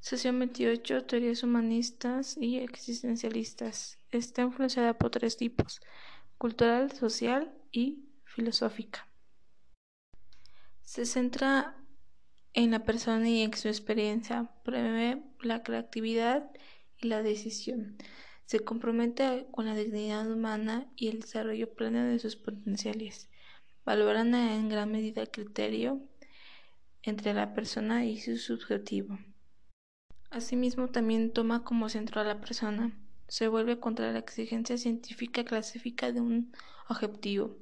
Sesión 28. Teorías humanistas y existencialistas. Está influenciada por tres tipos: cultural, social y filosófica. Se centra en la persona y en su experiencia. Promueve la creatividad y la decisión. Se compromete con la dignidad humana y el desarrollo pleno de sus potenciales. Valoran en gran medida el criterio entre la persona y su subjetivo. Asimismo, también toma como centro a la persona. Se vuelve contra la exigencia científica clásica de un objetivo.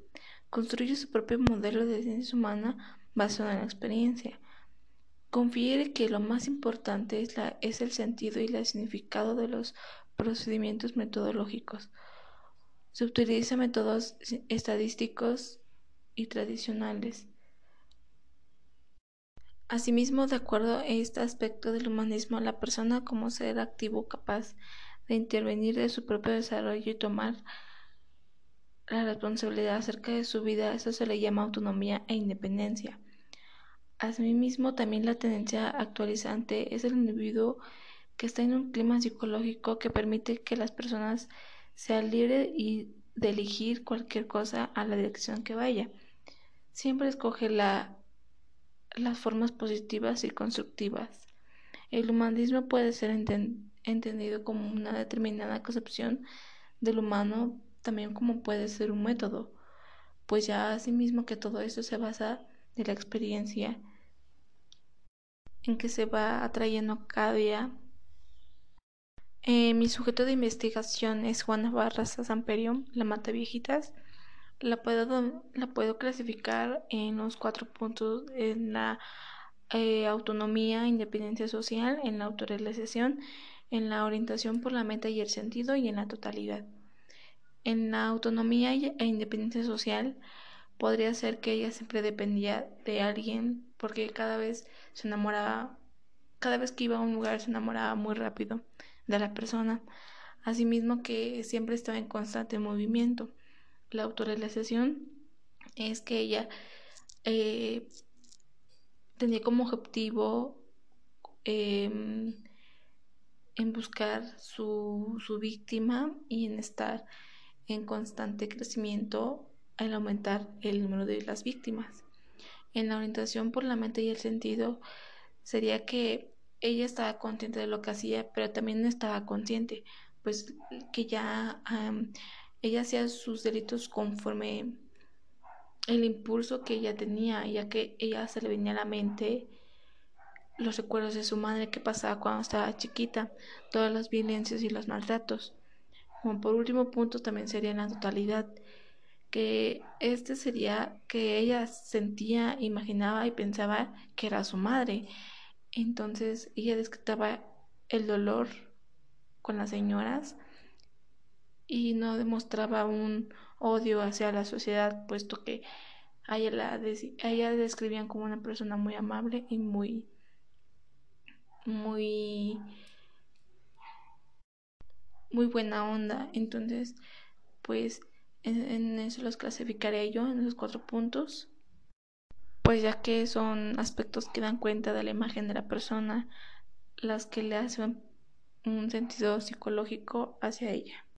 Construye su propio modelo de ciencia humana basado en la experiencia. Confiere que lo más importante es, es el sentido y el significado de los procedimientos metodológicos. Se utiliza métodos estadísticos y tradicionales. Asimismo, de acuerdo a este aspecto del humanismo, la persona como ser activo capaz de intervenir de su propio desarrollo y tomar la responsabilidad acerca de su vida, eso se le llama autonomía e independencia. Asimismo, también la tendencia actualizante es el individuo que está en un clima psicológico que permite que las personas sean libres y de elegir cualquier cosa a la dirección que vaya. Siempre escoge la las formas positivas y constructivas. El humanismo puede ser entendido como una determinada concepción del humano, también como puede ser un método, pues ya asimismo que todo esto se basa de la experiencia en que se va atrayendo cada día. Eh, mi sujeto de investigación es Juana Barraza Samperio, la mata viejitas. La puedo, la puedo clasificar en los cuatro puntos, en la eh, autonomía, independencia social, en la autorrealización, en la orientación por la meta y el sentido y en la totalidad. En la autonomía e independencia social podría ser que ella siempre dependía de alguien porque cada vez se enamoraba, cada vez que iba a un lugar se enamoraba muy rápido de la persona. Asimismo que siempre estaba en constante movimiento la autorrealización es que ella eh, tenía como objetivo em, en buscar su, su víctima y en estar en constante crecimiento al aumentar el número de las víctimas. En la orientación por la mente y el sentido sería que ella estaba consciente de lo que hacía, pero también no estaba consciente, pues que ya ella hacía sus delitos conforme el impulso que ella tenía, ya que ella se le venía a la mente los recuerdos de su madre que pasaba cuando estaba chiquita, todas las violencias y los maltratos. Como por último punto también sería la totalidad, que este sería que ella sentía, imaginaba y pensaba que era su madre. Entonces ella describía el dolor con las señoras y no demostraba un odio hacia la sociedad, puesto que a ella la, ella describían como una persona muy amable y muy, muy, muy buena onda. Entonces, pues en, en eso los clasificaré yo en esos cuatro puntos, pues ya que son aspectos que dan cuenta de la imagen de la persona, las que le hacen un sentido psicológico hacia ella.